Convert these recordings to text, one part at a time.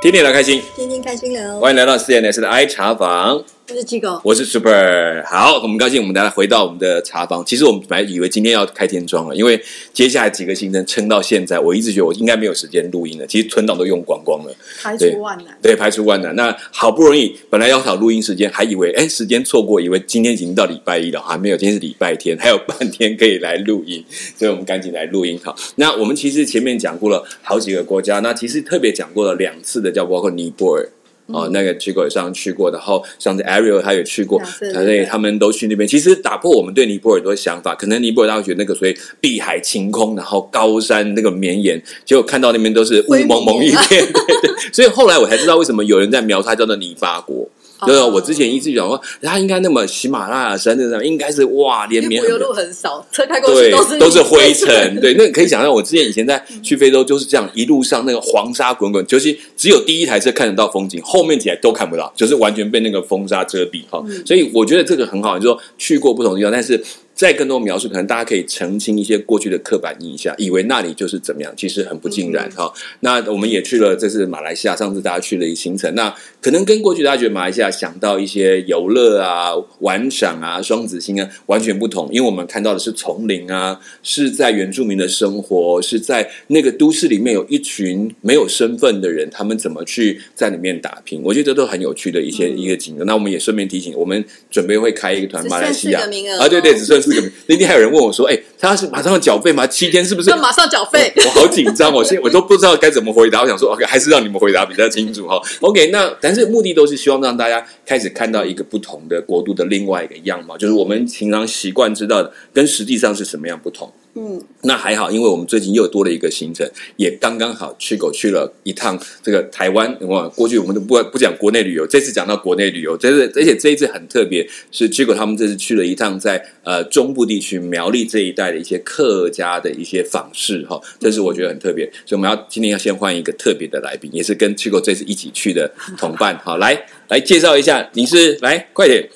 天天聊开心，天天开心聊。欢迎来到 CNS 的 I 茶房。我是鸡狗，我是 Super，好，我们高兴，我们大家回到我们的茶房。其实我们本来以为今天要开天窗了，因为接下来几个行程撑到现在，我一直觉得我应该没有时间录音了。其实存档都用光光了，排除万难。对，排除万难。那好不容易，本来要找录音时间，还以为哎时间错过，以为今天已经到礼拜一了，还没有，今天是礼拜天，还有半天可以来录音，所以我们赶紧来录音。好，那我们其实前面讲过了好几个国家，那其实特别讲过了两次的，叫包括尼泊尔。哦，那个去过上去过，然后上次 Ariel 他也去过，所以他们都去那边。其实打破我们对尼泊尔的想法，可能尼泊尔大家觉得那个所以碧海晴空，然后高山那个绵延，结果看到那边都是雾蒙蒙一片。对对，所以后来我才知道为什么有人在描它叫做泥巴国。对啊，我之前一直讲说，它应该那么喜马拉雅山那上应该是哇连绵，油路很少，车开过去都是都是灰尘。对，那可以想象，我之前以前在去非洲就是这样，一路上那个黄沙滚滚，就是只有第一台车看得到风景，后面几台都看不到，就是完全被那个风沙遮蔽。哈，所以我觉得这个很好，就说去过不同地方，但是。再更多描述，可能大家可以澄清一些过去的刻板印象，以为那里就是怎么样，其实很不尽然哈。那我们也去了，这是马来西亚，上次大家去了一行程，那可能跟过去大家觉得马来西亚想到一些游乐啊、玩赏啊、双子星啊，完全不同，因为我们看到的是丛林啊，是在原住民的生活，是在那个都市里面有一群没有身份的人，他们怎么去在里面打拼？我觉得这都很有趣的一些一个景。那我们也顺便提醒，我们准备会开一个团马来西亚啊，对对，只剩。那天还有人问我说：“哎，他是马上要缴费吗？七天是不是？”要马上缴费，我好紧张，我现我都不知道该怎么回答。我想说，OK，还是让你们回答比较清楚哈。OK，那但是目的都是希望让大家开始看到一个不同的国度的另外一个样貌，就是我们平常习惯知道的，跟实际上是什么样不同。嗯，那还好，因为我们最近又多了一个行程，也刚刚好去狗去了一趟这个台湾。哇，过去我们都不不讲国内旅游，这次讲到国内旅游，这是而且这一次很特别，是去狗他们这次去了一趟在呃中部地区苗栗这一带的一些客家的一些访视哈，这是我觉得很特别，所以我们要今天要先换一个特别的来宾，也是跟去狗这次一起去的同伴哈，来来介绍一下，你是来快点。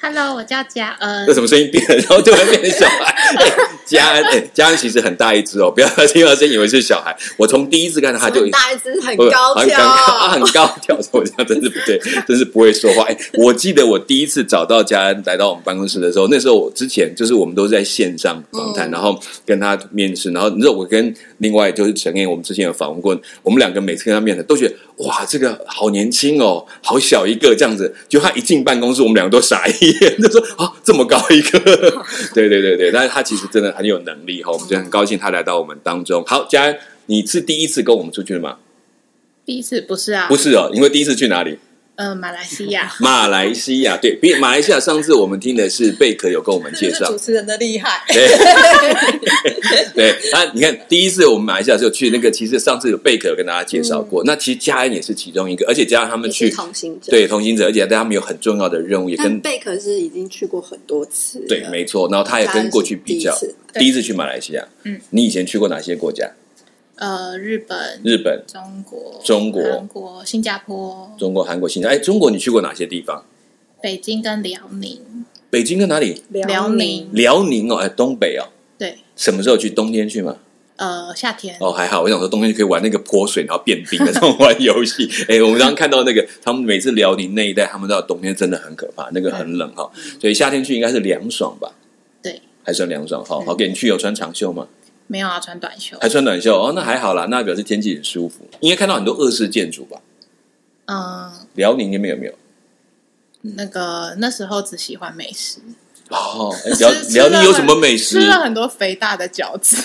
Hello，我叫嘉恩。这什么声音变了？然后突然变成小孩。嘉恩，哎，嘉恩其实很大一只哦，不要听到声以为是小孩。我从第一次看到他就大一只，很高挑，很高挑。我这样真是不对，真是不会说话。哎，我记得我第一次找到嘉恩来到我们办公室的时候，那时候我之前就是我们都是在线上访谈，然后跟他面试，然后你知道我跟另外就是陈燕，我们之前有访问过，我们两个每次跟他面谈都觉得哇，这个好年轻哦，好小一个这样子。就他一进办公室，我们两个都傻眼。就说啊，这么高一个，对对对对，但是他其实真的很有能力哈，我们就很高兴他来到我们当中。好，佳恩，你是第一次跟我们出去的吗？第一次不是啊，不是哦，因为第一次去哪里？呃，马来西亚。马来西亚对比马来西亚，上次我们听的是贝壳有跟我们介绍主持人的厉害。对 对，那你看第一次我们马来西亚就去那个，其实上次有贝壳有跟大家介绍过。那其实嘉恩也是其中一个，而且加上他们去同行者，对同行者，而且对他们有很重要的任务，也跟贝壳是已经去过很多次。对，没错。然后他也跟过去比较，第一次去马来西亚。嗯，你以前去过哪些国家？呃，日本、日本、中国、中国、韩国、新加坡、中国、韩国、新加坡。哎，中国你去过哪些地方？北京跟辽宁。北京跟哪里？辽宁。辽宁哦，哎，东北哦。对。什么时候去？冬天去吗？呃，夏天。哦，还好。我想说，冬天就可以玩那个泼水然后变冰的这种玩游戏。哎，我们刚刚看到那个，他们每次辽宁那一带，他们知道冬天真的很可怕，那个很冷哈。所以夏天去应该是凉爽吧？对。还算凉爽。好好，给你去有穿长袖吗？没有啊，穿短袖，还穿短袖哦，那还好啦，那表示天气很舒服。应该看到很多二式建筑吧？嗯，辽宁那边有没有？那个那时候只喜欢美食哦。辽辽宁有什么美食？吃了很多肥大的饺子。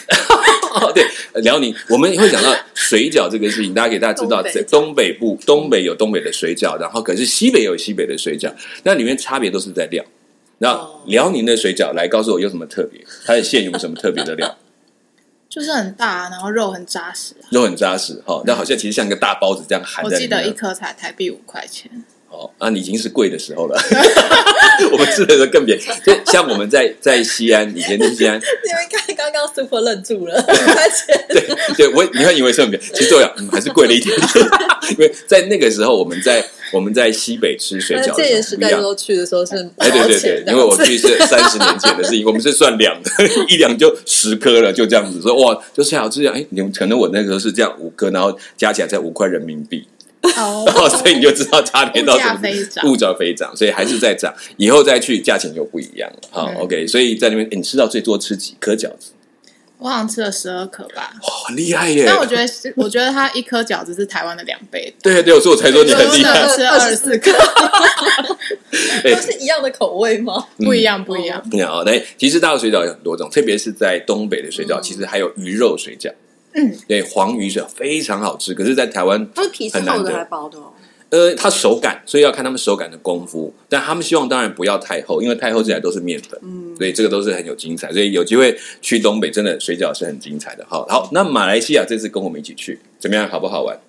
对，辽宁我们会讲到水饺这个事情，大家给大家知道，在东北部，东北有东北的水饺，然后可是西北有西北的水饺，那里面差别都是在料。那辽宁的水饺，来告诉我有什么特别？它的馅有没有什么特别的料？就是很大，然后肉很扎实，肉很扎实哈。那好像其实像一个大包子这样含在。我记得一颗才台币五块钱。哦，那啊，已经是贵的时候了。我们吃的时候更便宜。就像我们在在西安，以前在西安，你们看刚刚 super 愣住了，五块钱。对对，我你会以为是很便宜，其实对啊，还是贵了一点点。因为在那个时候我们在我们在西北吃水饺戒的时候不一样。严时代都去的时候是 哎，对对对，因为我去是三十年前的事情，我们是算两的，一两就十颗了，就这样子说哇，就是好这样。哎，你们可能我那个时候是这样五颗，然后加起来才五块人民币，哦 然后所以你就知道差别到什么物价飞涨，所以还是在涨。以后再去价钱就不一样了。好嗯，OK，所以在那边诶你吃到最多吃几颗饺子？我好像吃了十二颗吧。哇，很厉害耶！但我觉得是，我觉得它一颗饺子是台湾的两倍，对对，所以我才说你很厉害。我吃了二十四颗，哎都是一样的口味吗？不一样不一样。你好，那其实大陆水饺有很多种，特别是在东北的水饺，其实还有鱼肉水饺。嗯，对，黄鱼水饺非常好吃，可是，在台湾它是皮是很难得厚的还薄的哦？呃，它手感，所以要看他们手感的功夫。但他们希望当然不要太厚，因为太厚进来都是面粉，嗯，所以这个都是很有精彩。所以有机会去东北，真的水饺是很精彩的。好，好，那马来西亚这次跟我们一起去，怎么样？好不好玩？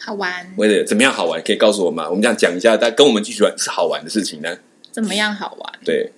好玩，为了怎么样好玩，可以告诉我吗？我们这样讲一下，但跟我们一起玩是好玩的事情呢？怎么样好玩？对，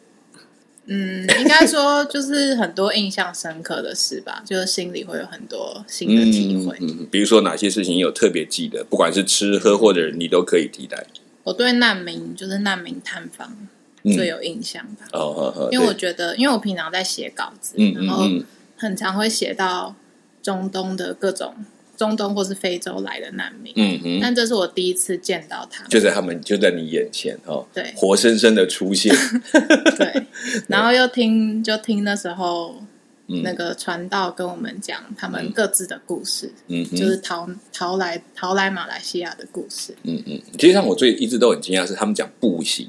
嗯，应该说就是很多印象深刻的事吧，就是心里会有很多新的体会。嗯嗯，比如说哪些事情有特别记得，不管是吃喝或者你都可以替代。我对难民就是难民探访嗯最有印象吧，哦呵呵，因为我对觉得，因为我平常在写稿子，然后嗯很常会写到中东的各种中东或是非洲来的难民，嗯哼，但这是我第一次见到他们，就在他们就在你眼前哦，对。活生生的出现。对，然后又听就听那时候嗯。那个传道跟我们讲他们各自的故事，嗯哼，就是逃逃来逃来马来西亚的故事。嗯嗯，其实让我最一直都很惊讶是他们讲步行，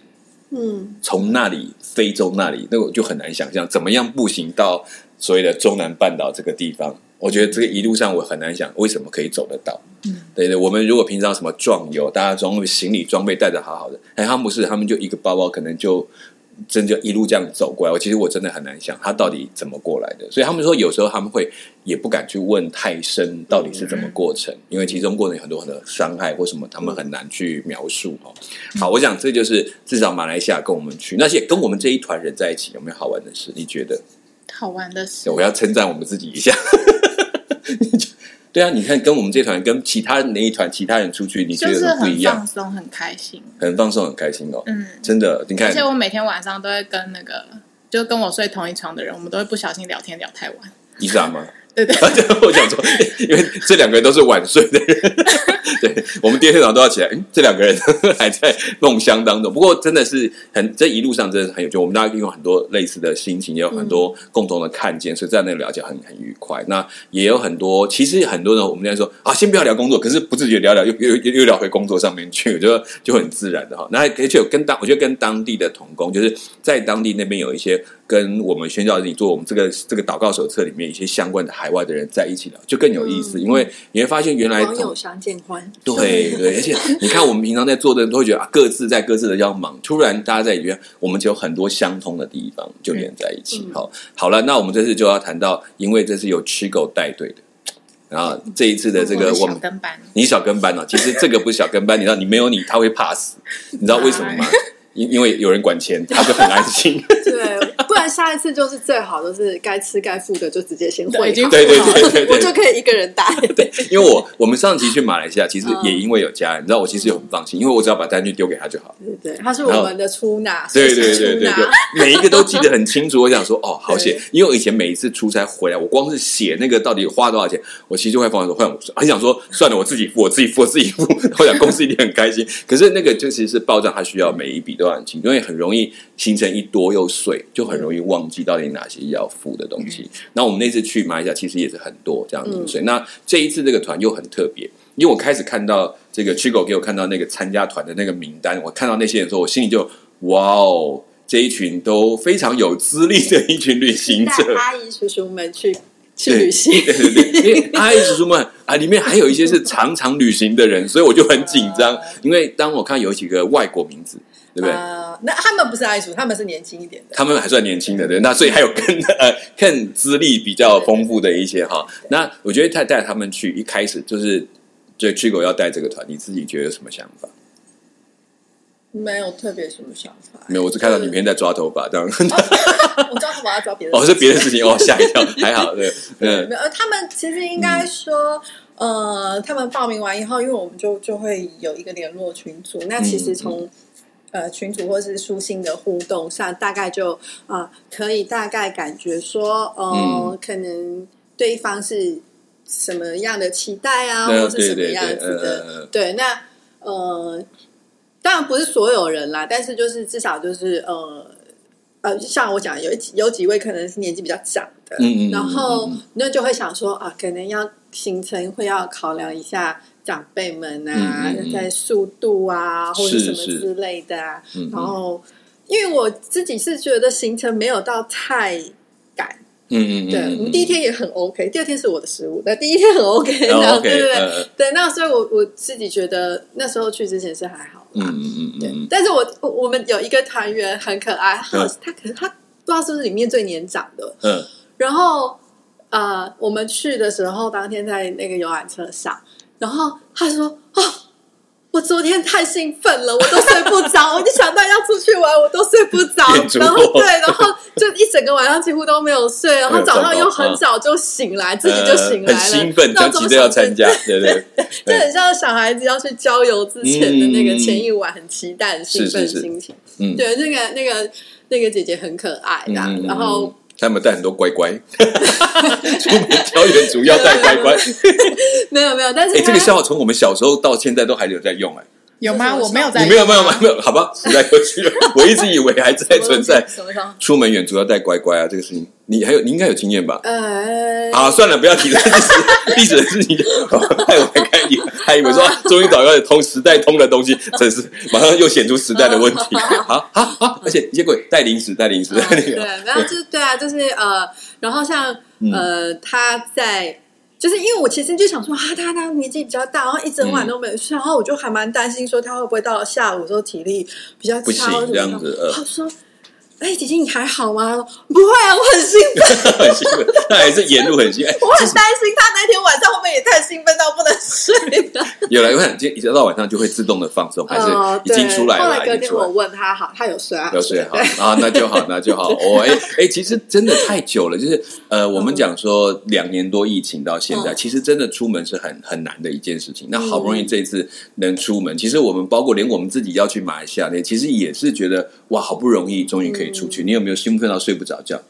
嗯，从那里非洲那里，那我就很难想象怎么样步行到所谓的中南半岛这个地方。我觉得这个一路上我很难想为什么可以走得到。嗯，对对，我们如果平常什么壮游，大家装行李装备带的好好的，哎，他们不是，他们就一个包包可能就真就一路这样走过来。我其实我真的很难想他到底怎么过来的。所以他们说有时候他们会也不敢去问太深到底是怎么过程，因为其中过程有很多很多伤害或什么，他们很难去描述哦。好，我想这就是至少马来西亚跟我们去那些跟我们这一团人在一起有没有好玩的事？你觉得？好玩的事，我要称赞我们自己一下。对啊，你看跟我们这团跟其他那一团其他人出去，你觉就是得不一很样放，松、很开心。很放松，很开心哦。嗯，真的，你看而且，我每天晚上都会跟那个就跟我睡同一床的人，我们都会不小心聊天聊太晚。伊莎吗？对对，我想说，因为这两个人都是晚睡的人，对我们第二天早上都要起来，嗯这两个人 还在梦乡当中。不过真的是很这一路上真的是很有趣，我们大家有很多类似的心情，也有很多共同的看见，所以在那里聊起来很很愉快。那也有很多，其实很多人我们在说啊，先不要聊工作，可是不自觉聊聊又又又又聊回工作上面去，我觉得就很自然的哈。那而且有跟当我觉得跟当地的同工，就是在当地那边有一些跟我们宣教你做我们这个这个祷告手册里面一些相关的海外的人在一起聊，就更有意思，嗯因为你会发现原来网友相见欢，对对，而且你看，我们平常在做的人都会觉得啊，各自在各自的要忙，突然大家在里面，我们就有很多相通的地方，就连在一起。嗯好，好了，那我们这次就要谈到，因为这是由吃狗带队的，然后这一次的这个我们跟班，你小跟班哦，其实这个不是小跟班，你知道，你没有你他会怕死，你知道为什么吗？因因为有人管钱，他就很安心。对，不然下一次就是最好都是该吃该付的就直接先汇对已经好，对对对对对我就可以一个人带。对，因为我我们上期去马来西亚，其实嗯也因为有家人，你知道，我其实也很放心，因为我只要把单据丢给他就好。对对，他是我们的出纳，对对对对对，每一个都记得很清楚。我想说，哦，好险！因为我以前每一次出差回来，我光是写那个到底花多少钱，我其实就会放说，换很想说，算了，我自己付，我自己付，我自己付。我想公司一定很开心。可是那个就其实是报账，它需要每一笔都要很清，因为很容易形成一多又碎，就很容易忘记到底哪些要付的东西。那我们那次去马来西亚，其实也是很多这样子，所以那这一次这个团又很特别。因为我开始看到这个 Chigo 给我看到那个参加团的那个名单，我看到那些人的时候，我心里就哇哦，这一群都非常有资历的一群旅行者。阿姨叔叔们去去旅行。对对对，因为阿姨叔叔们啊，里面还有一些是常常旅行的人，所以我就很紧张。因为当我看有几个外国名字，对不对？呃，那他们不是阿姨叔，他们是年轻一点的。他们还算年轻的，对，那所以还有更呃 更资历比较丰富的一些哈。那我觉得带带他们去，一开始就是就 Chigo 要带这个团，你自己觉得有什么想法？没有特别什么想法。没有，我只看到你每天在抓头发，这样。我抓头发要抓别 的哦，是别的事情哦，吓一跳，还好，对，嗯没有，呃他们其实应该说，呃，他们报名完以后，因为我们就就会有一个联络群组，那其实从、呃群组或是书信的互动上，大概就啊、呃可以大概感觉说，呃，嗯可能对方是什么样的期待啊，对或是什么样子的，对，那呃，当然不是所有人啦，但是就是至少就是呃。呃，像我讲，有一几有几位可能是年纪比较长的，嗯嗯嗯然后那就会想说啊，可能要行程会要考量一下长辈们啊，嗯嗯嗯。在速度啊，或者什么之类的啊。嗯然后，因为我自己是觉得行程没有到太赶，嗯嗯，对，嗯我们第一天也很 OK，第二天是我的失误，那第一天很 OK，这样、哦，OK，对对对、呃对。那所以我我自己觉得那时候去之前是还好啦，嗯嗯嗯对嗯，。但是我我我们有一个团员很可爱，他可能他不知道是不是里面最年长的，嗯。然后呃，我们去的时候，当天在那个游览车上，然后他说：“哦，我昨天太兴奋了，我都睡不着，我就想到要出去玩，我都睡不着然后播对，然后就一整个晚上几乎都没有睡，然后早上又很早就醒来，自己就醒来了，兴奋，闹钟想急着要参加，对对，就很像小孩子要去郊游之前的那个前一晚，很期待、很兴奋的心情。嗯对，那个那个那个姐姐很可爱的，嗯，然后。他们带很多乖乖，出门挑远主要带乖乖。没有没有，但是哎，这个笑话从我们小时候到现在都还有在用，哎，有吗？我没有在，你没有没有没有没有，好吧，时代过去了，我一直以为还在存在。什么时候？出门远足要带乖乖啊，这个事情，你还有你应该有经验吧？呃，好，算了，不要提了历史历史的事情，太我来看以还以为说 啊终于找到通时代通的东西，真是马上又显出时代的问题。好好好，而且结果带零食带零食带那对，个，然后就是对啊，就是呃，然后像嗯呃，他在。就是因为我其实就想说啊，他他年纪比较大，然后一整嗯晚都没有睡，然后我就还蛮担心说他会不会到了下午的时候体力比较不行差或者这样子呃他说：“哎，姐姐你还好吗？”不会啊，我很兴奋，很兴奋，他还是沿路很兴奋。哎 我很担心他那天晚上会不会也太兴奋到不能睡 了。有来，我看今一直到晚上就会自动的放松，还是哦已经出来了？后来隔天我。问他，好，他有睡啊，有睡好啊，那就好，那就好。我，哎哎，其实真的太久了，就是呃，我们讲说两年多疫情到现在，嗯其实真的出门是很很难的一件事情。那好不容易这一次能出门，其实我们包括连我们自己要去马来西亚那，其实也是觉得哇，好不容易终于可以出去。嗯你有没有兴奋到睡不着觉？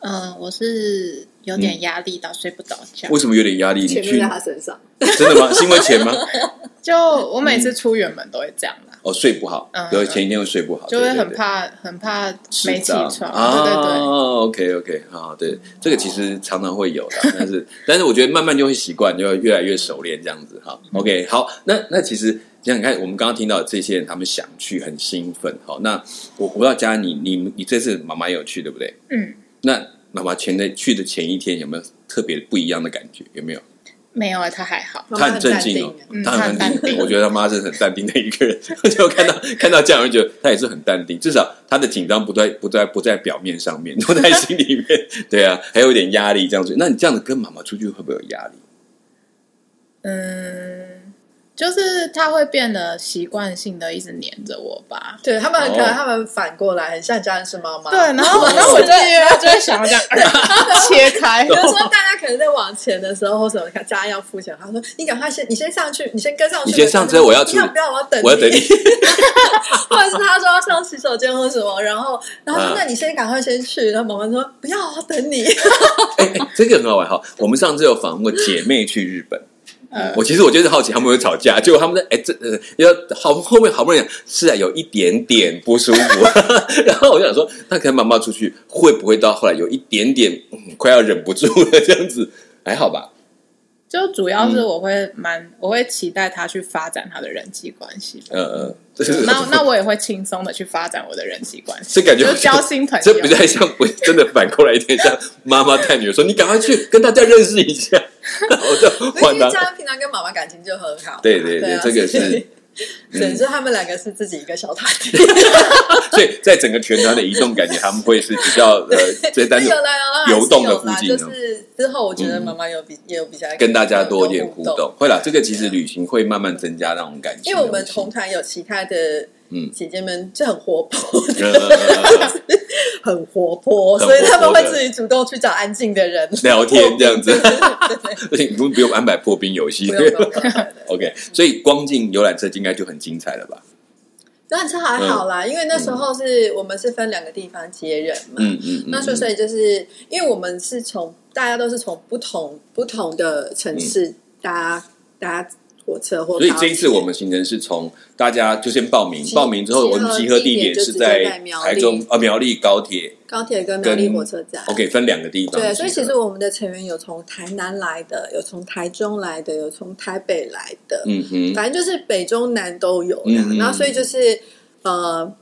嗯，我是有点压力到睡不着觉。为什么有点压力？你去在他身上。真的吗？是因为钱吗？就我每次出远门都会这样啦，哦，睡不好，嗯对，前一天会睡不好，就会对对对很怕，很怕没起床。啊，对对对，OK OK 好，对，这个其实常常会有的，但是但是我觉得慢慢就会习惯，就会越来越熟练这样子哈。OK，好，那那其实想想看，我们刚刚听到这些人，他们想去，很兴奋。好，那我我要加你你你这次妈妈有去对不对？嗯，那妈妈前的去的前一天有没有特别不一样的感觉？有没有？没有啊，他还好。他很镇静哦，嗯他很淡定我觉得他妈是很淡定的一个人。就看到看到这样，我就觉得他也是很淡定，至少他的紧张不在不在不在表面上面，都在心里面。对啊，还有一点压力这样子。那你这样子跟妈妈出去会不会有压力？嗯，就是他会变得习惯性的一直黏着我吧。对他们可爱，哦他们反过来很像家人是妈妈。对，然后然 后我就然后就会想要这样 切开。比如说大家可能在往前的时候，或什么，看家人要付钱，他说：“你赶快先，你先上去，你先跟上去。”你先上车我要出不要不要，我要等，我要等你。。或者是他说要上洗手间或什么，然后然后说啊：“那你先赶快先去。”然后妈妈说：“不要，我要等你。这个很好玩哈。我们上次有访问过姐妹去日本。呃我其实我就是好奇他们会吵架，结果他们在哎这呃要好后面好不容易是啊有一点点不舒服，然后我就想说，那跟妈妈出去会不会到后来有一点点、嗯、快要忍不住了这样子？还好吧？就主要是我会蛮，我会期待他去发展他的人际关系。嗯嗯，那 那我也会轻松的去发展我的人际关系，这感觉就交新朋友。这比较像不真的反过来一点像妈妈带女儿说，你赶快去跟大家认识一下，我就”因换他为家。平常跟妈妈感情就很好。对对对啊这个是所以对，就他们两个是自己一个小团体。所以在整个全团的移动，感觉他们会是比较呃，最单有啦有啦，游动的附近就是之后我觉得妈妈有比也有比较跟大家多一点互有动。会啦，这个其实旅行会慢慢增加那种感情的东西。因为我们同团有其他的嗯姐姐们就很活泼，呃 很活泼，很所以他们会自己主动去找安静的人 聊天这样子对对对 所以你们不用安排破冰游戏不。用不用不用。OK，所以光进游览车应该就很精彩了吧？游览车还好啦，因为那时候是我们是分两个地方接人嘛，嗯嗯嗯，那所以所以就是因为我们是从大家都是从不同不同的城市搭搭火车所以这一次我们行程是从大家就先报名，报名之后我们集合地点是在台中呃苗栗高铁高铁跟苗栗火车站。，OK 分两个地方。对，所以其实我们的成员有从台南来的，有从台中来的，有从台北来的，嗯哼，反正就是北中南都有然后所以就是呃，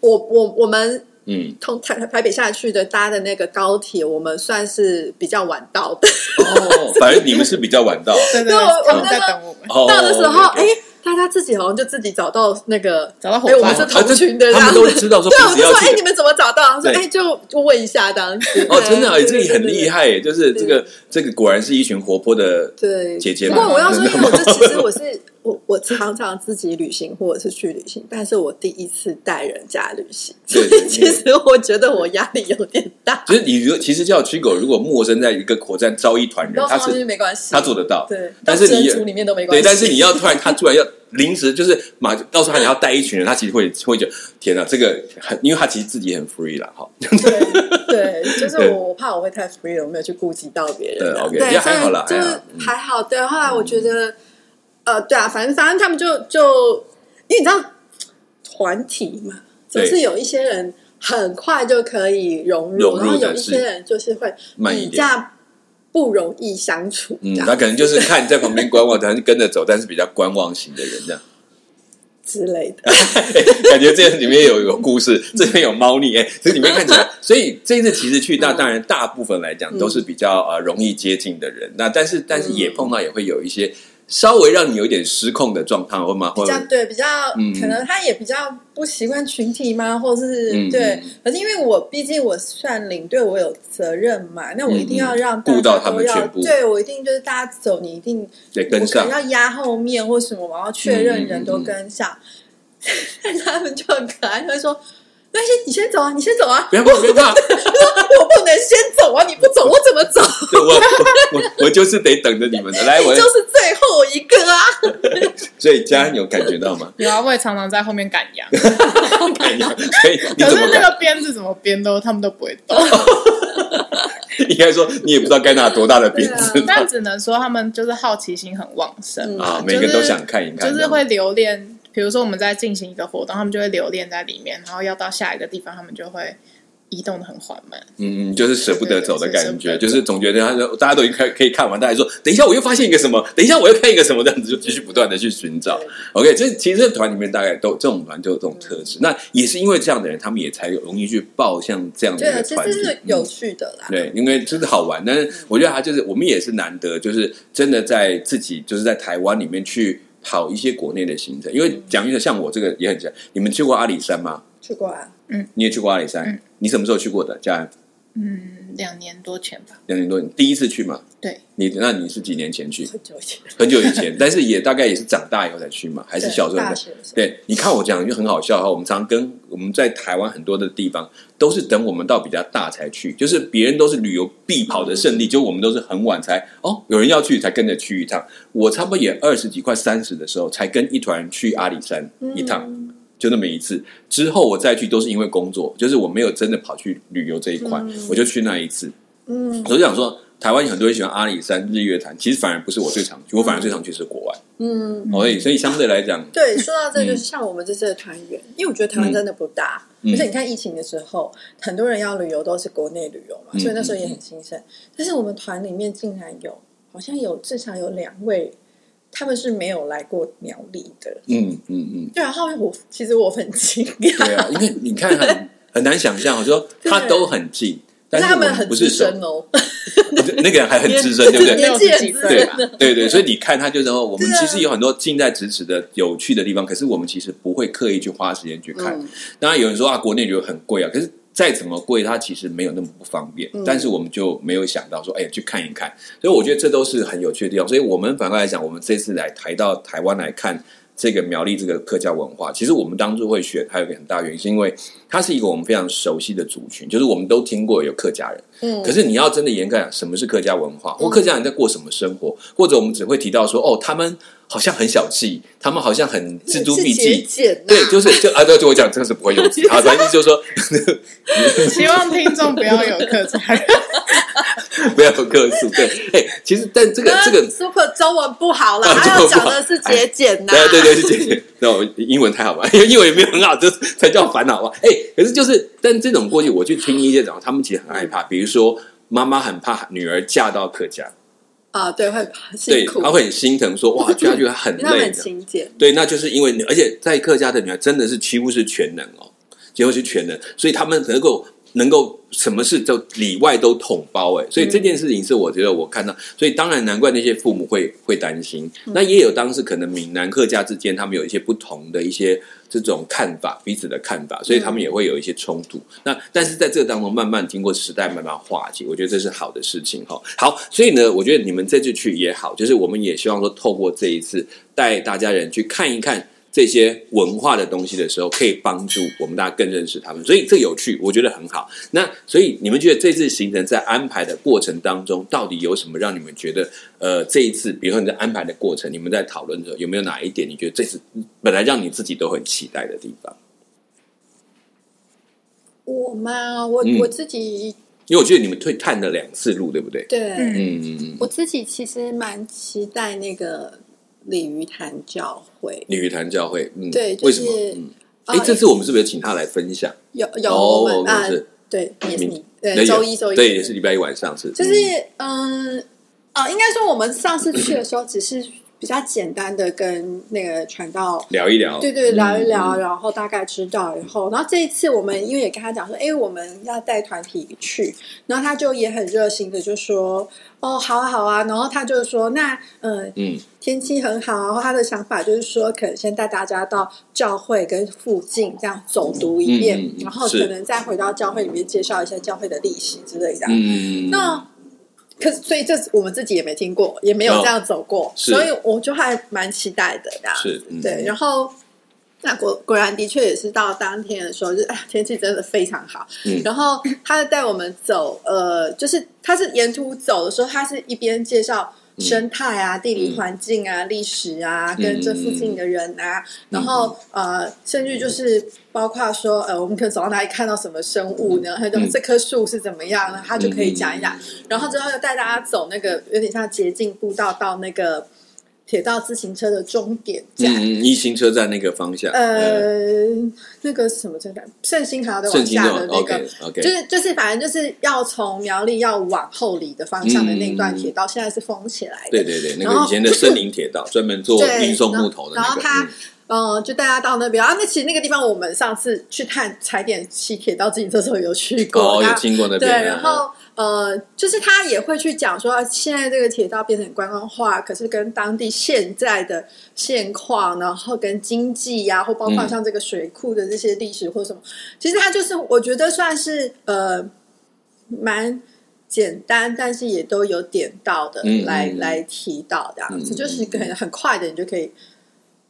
我我我们嗯，从台台北下去的搭的那个高铁，我们算是比较晚到的。哦，反正你们是比较晚到。对 我对，他们我那个在等我们。哦到的时候哎、大家自己好像就自己找到那个找到伙哎、我们是同群的，啊这他们都知道说 对，我就说，哎、你们怎么找到？他说，对哎、就就问一下这样子。哦，真的哎，这里很厉。害耶，就是这个这个果然是一群活泼的对姐姐不。过我要说，因为我这其实我是我我常常自己旅行或者是去旅行，但是我第一次带人家旅行，所以 其实我觉得我压力有点大。就是你如果其实叫驱狗，如果陌生在一个火车站招一团人，他是没关系，他做得到，对，但是你组里面都没关系对，但是你要突然他突然要临时就是马告诉他你要带一群人，他其实会会觉得天哪，这个很，因为他其实自己很 free 啦，哈，对对，就是我我怕我会太 free 了，我没有去顾及到别人啊。对，OK，也还好啦就是还好。对，后来我觉得，呃，对啊，反正反正他们就就，因为你知道团体嘛，总是有一些人很快就可以融入，融入然后有一些人就是会比较不容易相处，嗯，他可能就是看你在旁边观望，可能跟着走，但是比较观望型的人这样。之类的。感觉这里面有有故事，这边有猫腻，哎，这里面看起来，所以这一次其实去，那当然大部分来讲都是比较呃容易接近的人，那但是但是也碰到也会有一些稍微让你有一点失控的状态，会吗？比较对，比较、嗯可能他也比较不习惯群体嘛，或者是、嗯对嗯。可是因为我毕竟我算领队，我有责任嘛，那我一定要让大家嗯顾到他们都要全部对我一定就是大家走，你一定得跟上要压后面或什么，我要确认人都跟上。但 他们就很可爱，他会说。没关系，你先走啊，你先走啊！不要怕，不要怕，我不能先走啊！你不走，我怎么走？我我我我就是得等着你们的，来，我就是最后一个啊！所以家人有感觉到吗？有啊，我也常常在后面赶羊，看一下，所以可？是那个鞭子怎么鞭都他们都不会动，应该说你也不知道该拿多大的鞭子对但只能说他们就是好奇心很旺盛嘛啊，每个都想看一看，就是会留恋。比如说我们在进行一个活动，他们就会留恋在里面，然后要到下一个地方，他们就会移动的很缓慢。嗯，就是舍不得走的感觉，就是总觉得他说大家都已经可可以看完，大家说等一下我又发现一个什么，等一下我又看一个什么，这样子就继续不断的去寻找。OK，这其实团里面大概都这种团就有这种特质，那也是因为这样的人，他们也才有容易去报像这样的一个团体。有嗯趣的啦。对，因为真的好玩，但是我觉得他就是我们也是难得，就是真的在自己就是在台湾里面去跑一些国内的行程。因为讲一个像我这个也很像，你们去过阿里山吗？去过啊，嗯你也去过阿里山？嗯你什么时候去过的？家人嗯，两年多前吧。两年多，你第一次去嘛？对，你那你是几年前去？很久以前，很久以前，但是也大概也是长大以后才去嘛，还是小时候才？大学的对，你看我讲就很好笑哈。我们常跟我们在台湾很多的地方，都是等我们到比较大才去，就是别人都是旅游必跑的圣地，就我们都是很晚才哦，有人要去才跟着去一趟。我差不多也二十几快三十的时候，才跟一团人去阿里山一趟。嗯就那么一次，之后我再去都是因为工作，就是我没有真的跑去旅游这一块，我就去那一次。嗯我就想说，台湾有很多人喜欢阿里山、日月潭，其实反而不是我最常去，我反而最常去是国外。嗯，所以，所以相对来讲，对，说到这，就是像我们这次的团员，因为我觉得台湾真的不大，嗯而且你看疫情的时候，很多人要旅游都是国内旅游嘛，嗯所以那时候也很兴盛。但是我们团里面竟然有，好像有至少有两位，他们是没有来过苗栗的。嗯嗯嗯，对，然后我其实我很惊讶，对啊，因为你看很很难想象，我说他都很近，但是他们很不是熟，资深哦，那个人还很资深，对不对？年纪很资对深的。对对，所以你看，他就说我们其实有很多近在咫尺的有趣的地方，可是我们其实不会刻意去花时间去看。嗯当然有人说啊，国内旅游很贵啊，可是再怎么贵，它其实没有那么不方便。嗯但是我们就没有想到说，哎，去看一看。所以我觉得这都是很有趣的地方。所以我们反过来讲，我们这次来台到台湾来看这个苗栗这个客家文化。其实我们当初会选，还有一个很大原因，是因为它是一个我们非常熟悉的族群，就是我们都听过有客家人。嗯可是你要真的严格讲，什么是客家文化，或客家人在过什么生活，或者我们只会提到说，哦，他们好像很小气，他们好像很锱铢必是节计。俭呐对，就是就啊，对，就我讲这个是不会用词，好，反正就是说 希望听众不要有客家。不要有客诉。对，哎，其实但这个这个 Super 中文不好啦，啊他讲的是节俭呐。对对对，是节俭。那我英文太好吧？因为英文也没有很好，这才叫烦恼吧？哎，可是就是，但这种过去，我去听一些讲，他们其实很害怕，比如说妈妈很怕女儿嫁到客家，啊，对，会对，辛苦，她会很心疼，说哇，嫁去 很累的。勤俭。对，那就是因为，而且在客家的女孩真的是几乎是全能哦，几乎是全能，所以他们能够能够什么事都里外都统包哎，所以这件事情是我觉得我看到，所以当然难怪那些父母会会担心。那也有当时可能闽南客家之间他们有一些不同的一些这种看法，彼此的看法，所以他们也会有一些冲突。那但是在这个当中，慢慢经过时代慢慢化解，我觉得这是好的事情哈。好，所以呢，我觉得你们这次去也好，就是我们也希望说，透过这一次带大家人去看一看。这些文化的东西的时候，可以帮助我们大家更认识他们，所以这有趣，我觉得很好。那所以你们觉得这次行程在安排的过程当中，到底有什么让你们觉得，呃，这一次，比如说你在安排的过程，你们在讨论的时候，有没有哪一点你觉得这次本来让你自己都很期待的地方？我吗？我、嗯我自己因为我觉得你们退探了两次路，对不对？对、嗯嗯嗯嗯。我自己其实蛮期待那个鲤鱼潭教会。鲤鱼潭教会，嗯，对就是为什么？哎，这次我们是不是有请他来分享？有有哦我们啊是，对，也是你，对，周一周一，对，也是礼拜一晚上是，就是嗯啊，应该说我们上次去的时候只是比较简单的跟那个传道。聊一聊，对对，聊一聊，嗯然后大概知道以后，然后这一次我们因为也跟他讲说，哎，我们要带团体去，然后他就也很热心的就说，哦，好啊好啊，然后他就说，那嗯嗯。天气很好，然后他的想法就是说，可能先带大家到教会跟附近这样走读一遍，嗯嗯嗯然后可能再回到教会里面介绍一下教会的历史之类的。嗯，那可是，所以这我们自己也没听过，也没有这样走过，哦所以我就还蛮期待的。这样子嗯对，然后。那果果然的确也是到当天的时候，就是哎，天气真的非常好。嗯然后他带我们走，呃，就是他是沿途走的时候，他是一边介绍生态啊、地理环境啊、历史啊，跟这附近的人啊，然后呃，甚至就是包括说，呃，我们可能走到哪里看到什么生物呢？他就嗯。这棵树是怎么样？呢？他就可以讲一讲。然后之后又带大家走那个有点像捷径步道到那个铁道自行车的终点站。嗯嗯，一行车站那个方向，呃，那个什么车站？圣心还要再往下的那个 OK OK，就是就是，反正就是要从苗栗要往后里的方向的那段铁道，现在是封起来的。对对对，那个以前的森林铁道，专门做对运送木头的那个，然后他嗯呃，就大家到那边啊。那其实那个地方，我们上次去探踩点骑铁道自行车的时候有去过，哦，有经过那边对，然后呃，就是他也会去讲说，啊现在这个铁道变成观光化，可是跟当地现在的现况，然后跟经济呀、或包括嗯像这个水库的这些历史或什么，其实他就是我觉得算是呃蛮。简单，但是也都有点到的，来来提到这样子，就是很很快的，你就可以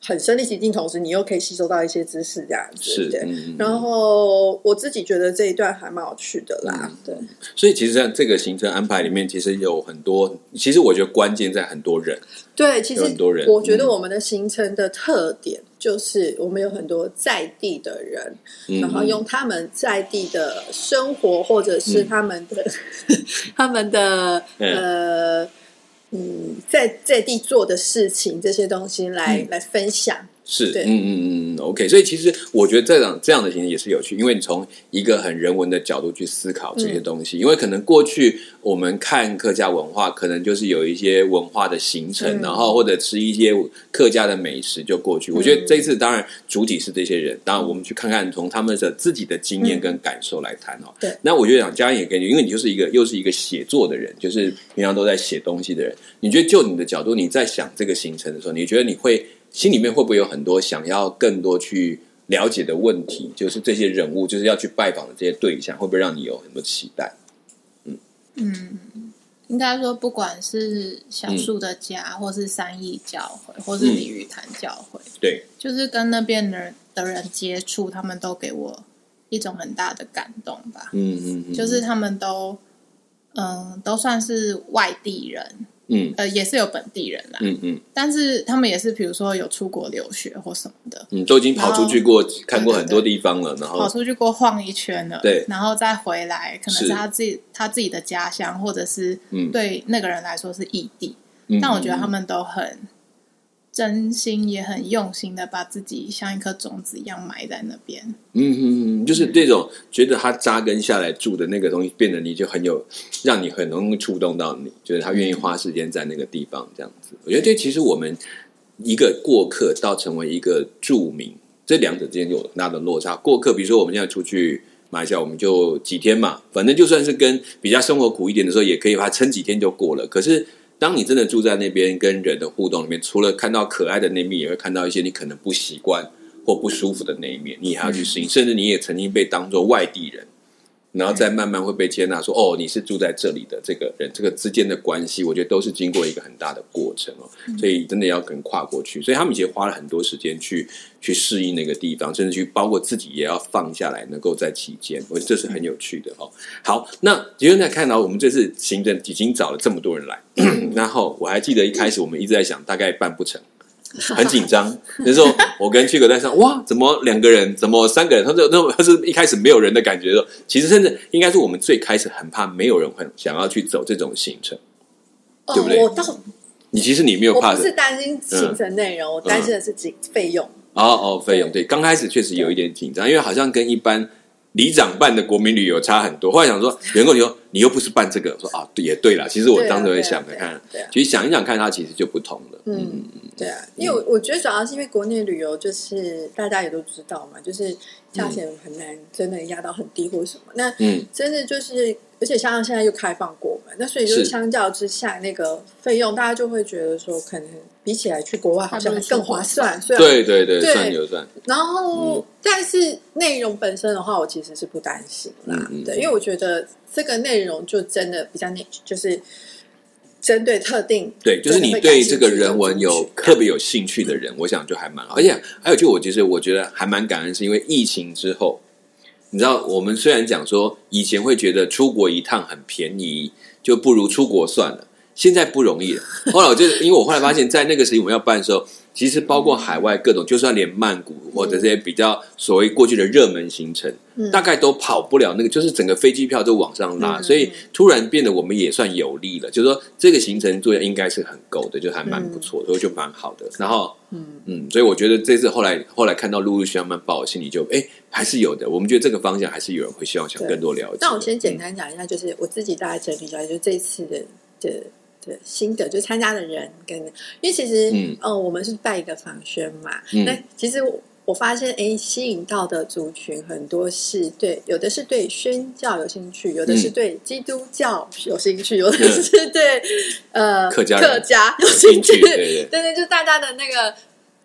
很身临其境，同时你又可以吸收到一些知识，这样子。对。然后我自己觉得这一段还蛮有趣的啦，对。所以其实在这个行程安排里面，其实有很多，其实我觉得关键在很多人，对，其实很多人我觉得嗯我们的行程的特点就是我们有很多在地的人，嗯然后用他们在地的生活或者是他们的、他们的 呃嗯在在地做的事情这些东西来、嗯来分享。是，嗯嗯嗯嗯，OK。所以其实我觉得这样这样的行程也是有趣，因为你从一个很人文的角度去思考这些东西。因为可能过去我们看客家文化，可能就是有一些文化的形成，嗯然后或者吃一些客家的美食就过去。我觉得这一次当然主体是这些人，当然我们去看看从他们的自己的经验跟感受来谈哦。对那我觉得讲家人也跟你，因为你就是一个又是一个写作的人，就是平常都在写东西的人。你觉得就你的角度，你在想这个行程的时候，你觉得你会心里面会不会有很多想要更多去了解的问题？就是这些人物，就是要去拜访的这些对象，会不会让你有很多期待？嗯嗯，应该说，不管是小树的家，或是三义教会，或是鲤鱼潭教会，对，就是跟那边的人的人接触，他们都给我一种很大的感动吧。嗯嗯嗯，就是他们都，嗯、都算是外地人，嗯。呃，也是有本地人啦，嗯嗯。但是他们也是，比如说有出国留学或什么的，嗯，都已经跑出去过，看过很多地方了，然后跑出去过晃一圈了，对。然后再回来，可能是是。他自己他自己的家乡，或者是嗯。对那个人来说是异地，嗯但我觉得他们都很真心，也很用心的把自己像一颗种子一样埋在那边。嗯嗯嗯，就是这种觉得他扎根下来住的那个东西，变得你就很有，让你很容易触动到你，就是他愿意花时间在那个地方这样子。我觉得这其实我们一个过客到成为一个著名，这两者之间有很大的落差。过客，比如说我们现在出去马来西亚，我们就几天嘛，反正就算是跟比较生活苦一点的时候，也可以把它撑几天就过了。可是当你真的住在那边，跟人的互动里面，除了看到可爱的那一面，也会看到一些你可能不习惯或不舒服的那一面，你还要去适应。甚至你也曾经被当做外地人，然后再慢慢会被接纳说，哦，你是住在这里的这个人，这个之间的关系，我觉得都是经过一个很大的过程哦。所以真的要跟跨过去，所以他们其实花了很多时间去去适应那个地方，甚至去包括自己也要放下来，能够在其间，我觉得这是很有趣的哦。好，那结论在看到我们这次行政已经找了这么多人来，然后我还记得一开始我们一直在想，大概办不成。很紧张，那时候我跟去哥在上，哇，怎么两个人，怎么三个人？他说，那他是一开始没有人的感觉的时候，其实甚至应该是我们最开始很怕没有人会想要去走这种行程。对不对哦、我倒你其实你没有怕的我不是担心行程内容，我担心的是费费用。哦哦，费用对，刚开始确实有一点紧张，因为好像跟一般里长办的国民旅游差很多。后来想说，员工你说你又不是办这个，我说啊，也对了。其实我当时会想着看，其实想一想看，它其实就不同了。嗯，对啊，因为我我觉得主要是因为国内旅游就是大家也都知道嘛，就是价钱很难真的压到很低或什么。那嗯，真的就是，而且像现在又开放过嘛，那所以就相较之下，那个费用大家就会觉得说，可能比起来去国外好像更划算。虽然对对对，对算有算。然后，但是内容本身的话，我其实是不担心啦。对，因为我觉得这个内容就真的比较内，就是针对特定，对，就是你对这个人文有特别有兴趣的人，我想就还蛮好。而且还有，就我其实我觉得还蛮感恩，是因为疫情之后，你知道，我们虽然讲说以前会觉得出国一趟很便宜，就不如出国算了。现在不容易了。后来我就因为我后来发现，在那个时期我们要办的时候，其实包括海外各种，就算连曼谷或者这些比较所谓过去的热门行程，嗯大概都跑不了那个，就是整个飞机票都往上拉，嗯所以突然变得我们也算有利了。就是说这个行程做的应该是很够的，就还蛮不错，所以就蛮好的。然后嗯嗯，所以我觉得这次后来后来看到陆陆续续慢慢报，心里就哎还是有的。我们觉得这个方向还是有人会希望想更多了解。那我先简单讲一下，就是我自己大概整理一下，就是这一次的的的心得，就参加的人跟，因为其实嗯。呃，我们是办一个访宣嘛，嗯。那其实我。我发现，哎，吸引到的族群很多是对，有的是对宣教有兴趣，有的是嗯。对基督教有兴趣，有的是对呃客家客家有兴趣，兴趣对对。对对，就大家的那个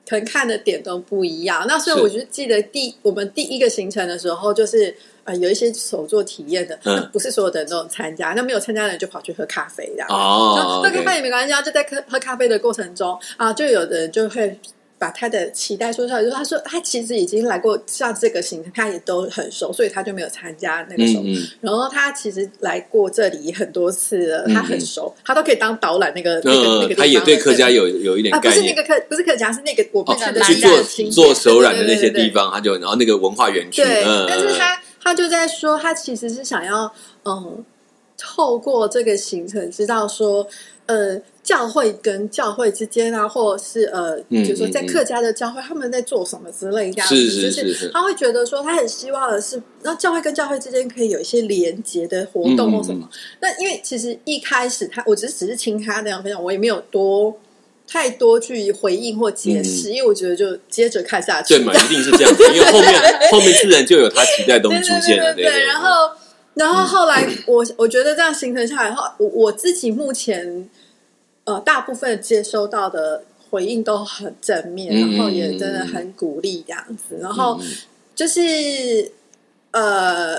可能看的点都不一样。那所以我就记得第我们第一个行程的时候，就是呃有一些手作体验的，嗯那不是所有的人都有参加，那没有参加的人就跑去喝咖啡这样。哦喝咖啡也没关系啊，就在喝喝咖啡的过程中啊，就有的人就会。把他的期待说出来，就是他说他其实已经来过像这个行程，他也都很熟，所以他就没有参加那个时候。嗯嗯然后他其实来过这里很多次了，嗯他很熟，他都可以当导览那个那个那个地嗯，方他也对客家有有一点啊，不概念是那个。客，不是客家，是那个我们去的哦去做做手染的那些地方，他就然后那个文化园区，对，嗯，但是嗯他他就在说，他其实是想要嗯，透过这个行程知道说，呃，教会跟教会之间啊，或者是呃，嗯比如说在客家的教会，他们在做什么之类这样子，是是就是是他会觉得说，他很希望的是，那教会跟教会之间可以有一些连结的活动或什么。那因为其实一开始他，我只是只是听他那样分享，我也没有多。太多去回应或解释，因为我觉得就接着看下去。嗯对嘛，一定是这样子，因为后面 后面自然就有他期待的东西出现了，对对对。然后，然后后来我我觉得这样形成下来后，我我自己目前呃大部分接收到的回应都很正面，嗯然后也真的很鼓励这样子。然嗯后就是呃，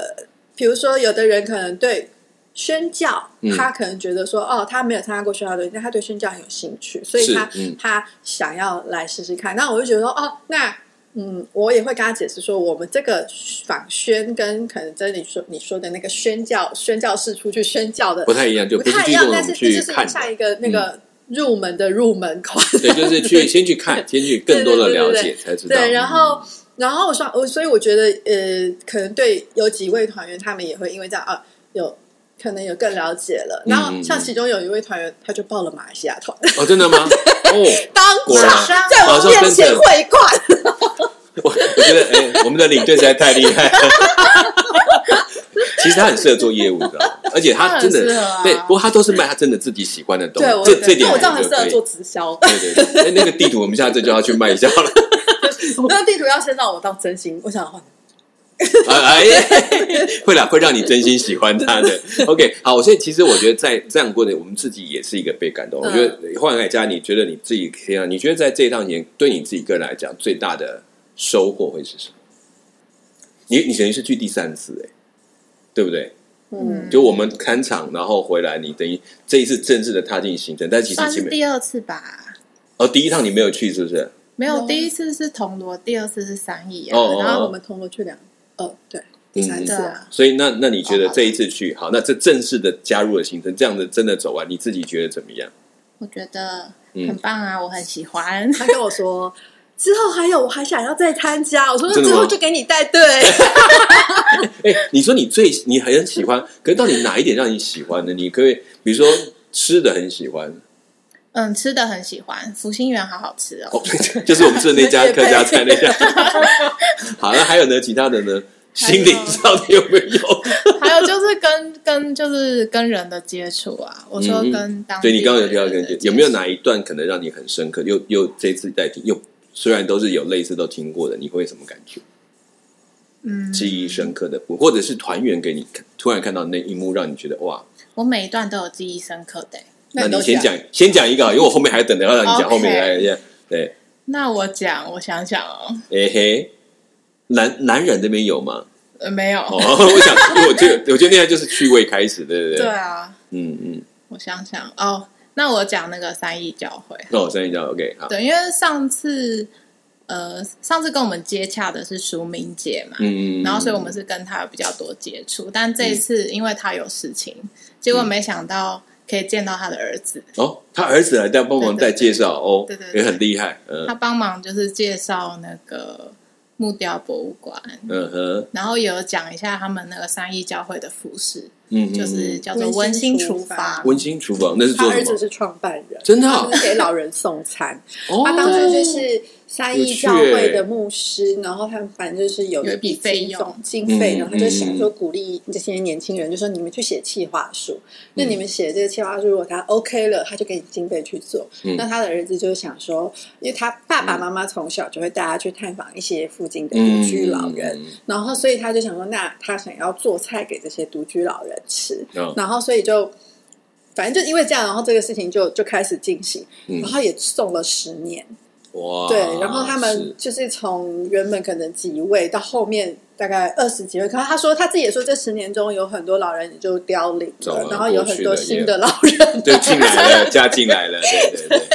比如说有的人可能对宣教，嗯他可能觉得说，哦，他没有参加过宣教队，但他对宣教很有兴趣，所以他、嗯他想要来试试看。那我就觉得说，哦，那嗯，我也会跟他解释说，我们这个访宣跟可能真的你说你说的那个宣教宣教士出去宣教的不太一样，就不太一样，但是这去就是看的，嗯像一个那个入门的入门款。对，就是去 先去看，先去更多的了解才知道。对，然后嗯然后我说，我所以我觉得，呃，可能对有几位团员，他们也会因为这样啊，有可能有更了解了。然后像其中有一位团员，他就报了马来西亚团，哦，真的吗？哦，当场在我面前汇款。我我觉得，哎，我们的领队实在太厉害了。其实他很适合做业务的，而且他真的对，不过他都是卖他真的自己喜欢的东西对，，我这这点我这样很适合做直销。对对对，哎那个地图我们下次就要去卖一下了。那个地图要先让我当真心，我想换。哎 哎，会啦，会让你真心喜欢他的。OK，好，所以其实我觉得在这样过程，我们自己也是一个被感动。我觉得换来家，你觉得你自己天啊，你觉得在这一趟年对你自己个人来讲，最大的收获会是什么？你你等于是去第三次哎、对不对？嗯，就我们看场，然后回来，你等于这一次正式的踏进行程，但其实算是前面第二次吧。哦，第一趟你没有去，是不是？没有，第一次是铜锣，第二次是三义啊。哦然后我们铜锣去两，呃，对，第三次啊所以那那你觉得这一次去好，那这正式的加入了行程，这样的真的走完，你自己觉得怎么样？我觉得嗯很棒啊，我很喜欢。他跟我说。之后还有，我还想要再参加。我说那之后就给你带队。哎、你说你最你很喜欢，可是到底哪一点让你喜欢呢？你可以比如说吃的很喜欢，嗯，吃的很喜欢，福星园好好吃哦。哦，就是我们吃的那家客家菜那家。好，那还有呢？其他的呢？心灵到底有没有？还有就是跟跟就是跟人的接触啊，我说跟当对你刚刚有提到跟有没有哪一段可能让你很深刻？又又这次在听，又虽然都是有类似都听过的，你会什么感觉？嗯记忆深刻的部，或者是团员给你看突然看到那一幕，让你觉得哇，我每一段都有记忆深刻的欸。那你先讲，先讲一个啊，因为我后面还等着要让你讲 OK 后面来一下。对，那我讲，我想想哦，哎嘿，男男人这边有吗？呃，没有。哦，我想，我觉得，我觉得那样就是趣味开始，对不对？对，啊，嗯嗯，我想想哦，那我讲那个三义教会。哦，三一讲 OK 好，对，因为上次呃，上次跟我们接洽的是淑明姐嘛，嗯嗯，然后所以我们是跟她有比较多接触，但这一次因为她有事情，结果没想到可以见到他的儿子，哦，他儿子来在帮忙带介绍哦，对对对也很厉害，嗯。他帮忙就是介绍那个木雕博物馆，嗯哼，然后有讲一下他们那个三义教会的服饰，嗯，嗯就是嗯叫做温馨厨房。温馨厨房，那是他？儿子是创办人，真的给老人送餐。哦，他当时就是三义教会的牧师，然后他们反正就是有有一笔费用经费，嗯然后他就想说鼓励这些年轻人，就说你们去写企划书，嗯那你们写这个企划书，如果他 OK 了，他就给你经费去做。嗯那他的儿子就想说，因为他爸爸妈妈从小就会带他去探访一些附近的嗯独居老人，然后所以他就想说，那他想要做菜给这些独居老人吃，嗯然后所以就。反正就因为这样，然后这个事情就就开始进行，嗯然后也送了十年，哇，对，然后他们就是从原本可能几位到后面大概二十几位，可是他说他自己也说，这十年中有很多老人也就凋零走了然后有很多新的老人，对进来了，加进来了，对对对，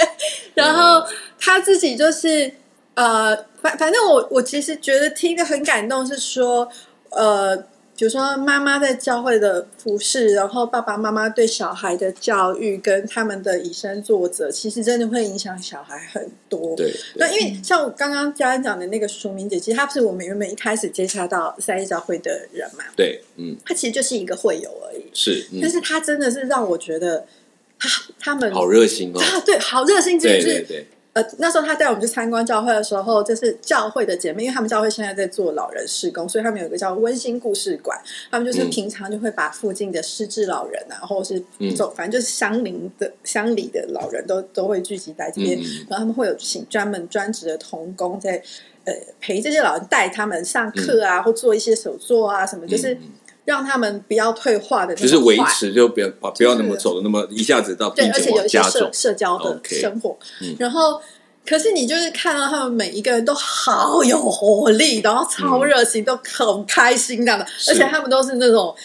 然后他自己就是呃，反反正我我其实觉得听得很感动，是说呃。比如说，妈妈在教会的服饰，然后爸爸妈妈对小孩的教育跟他们的以身作则，其实真的会影响小孩很多。对那，因为像我刚刚嘉恩讲的那个淑明姐，其实她是我们原本一开始接洽到三一教会的人嘛，对，嗯，她其实就是一个会友而已，是，嗯。但是她真的是让我觉得，他他们好热心哦，啊，对，好热心，就对是对对，呃，那时候他带我们去参观教会的时候，就是教会的姐妹，因为他们教会现在在做老人施工，所以他们有一个叫温馨故事馆，他们就是嗯平常就会把附近的失智老人啊，或者是嗯。走，反正就是乡邻的乡里的老人都都会聚集在这边，然后他们会有请专门专职的童工在呃陪这些老人带他们上课啊，或做一些手作啊什么，就是让他们不要退化的那就是维持，就不要把不要那么走的那么一下子到对，而且有一些社社交的生活。嗯。然后。可是你就是看到他们每一个人都好有活力，然后超热情，都很开心这样的，而且他们都是那种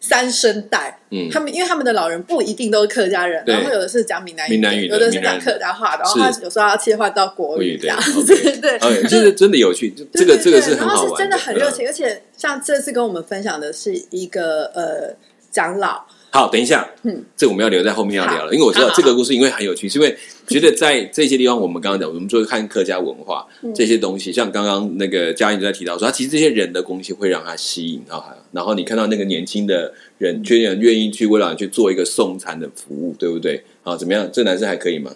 三声代，嗯。他们因为他们的老人不一定都是客家人，然后有的是讲闽南语的有的是讲客家话，然后他有时候要切换到国国语这样。对对哎，就这个真的有趣，这个对对这个是然很好玩后是真的很热嗯。情，而且像这次跟我们分享的是一个呃长老，好，等一下，嗯，这个我们要留在后面要聊了，因为我知道这个故事因为很有趣，是因为觉得在这些地方，我们刚刚讲，我们就会看客家文化嗯这些东西，像刚刚那个嘉颖就在提到说，他其实这些人的东西会让他吸引到他，然后你看到那个年轻的人，居然愿意去为了去做一个送餐的服务，对不对？啊，怎么样？这男生还可以吗？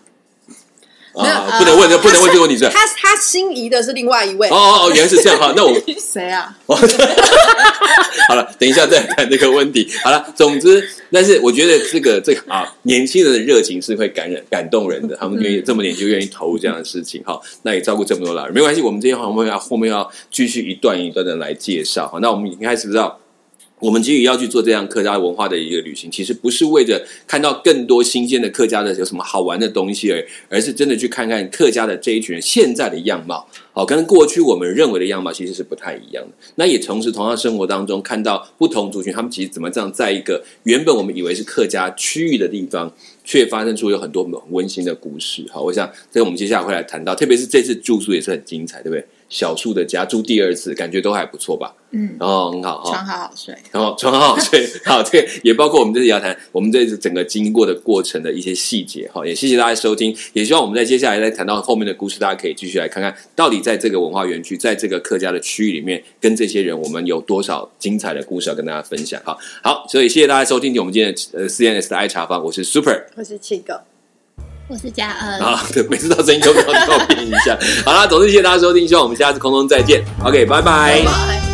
啊，不能问，不能问这个问题是。他他心仪的是另外一位哦，哦哦，原来是这样哈，那我 谁啊？好了，等一下再谈这个问题。好了，总之，但是我觉得这个这个啊，年轻人的热情是会感染、感动人的。他们愿意这么年轻就愿意投入这样的事情，哈，那也照顾这么多老人，没关系。我们这些我们要后面要继续一段一段的来介绍。好，那我们已经开始知道。我们基于要去做这样客家文化的一个旅行，其实不是为着看到更多新鲜的客家的有什么好玩的东西而，而是真的去看看客家的这一群人现在的样貌。好，跟过去我们认为的样貌其实是不太一样的。那也同时同样生活当中看到不同族群，他们其实怎么这样在一个原本我们以为是客家区域的地方，却发生出有很多很温馨的故事。好，我想这个我们接下来会来谈到，特别是这次住宿也是很精彩，对不对？小树的家住第二次，感觉都还不错吧？嗯，然后很好哈。床好好睡。然后床好好睡，好，这个也包括我们这次要谈我们这次整个经过的过程的一些细节，哈，也谢谢大家收听，也希望我们在接下来再谈到后面的故事，大家可以继续来看看到底在这个文化园区，在这个客家的区域里面，跟这些人我们有多少精彩的故事要跟大家分享，好，好，所以谢谢大家收听我们今天的呃 CNS 的爱茶坊，我是 Super 我是七个。我是嘉恩。啊，对，每次到声音都要要变一下，好啦，总之谢谢大家收听，希望我们下次空中再见，OK，拜拜拜。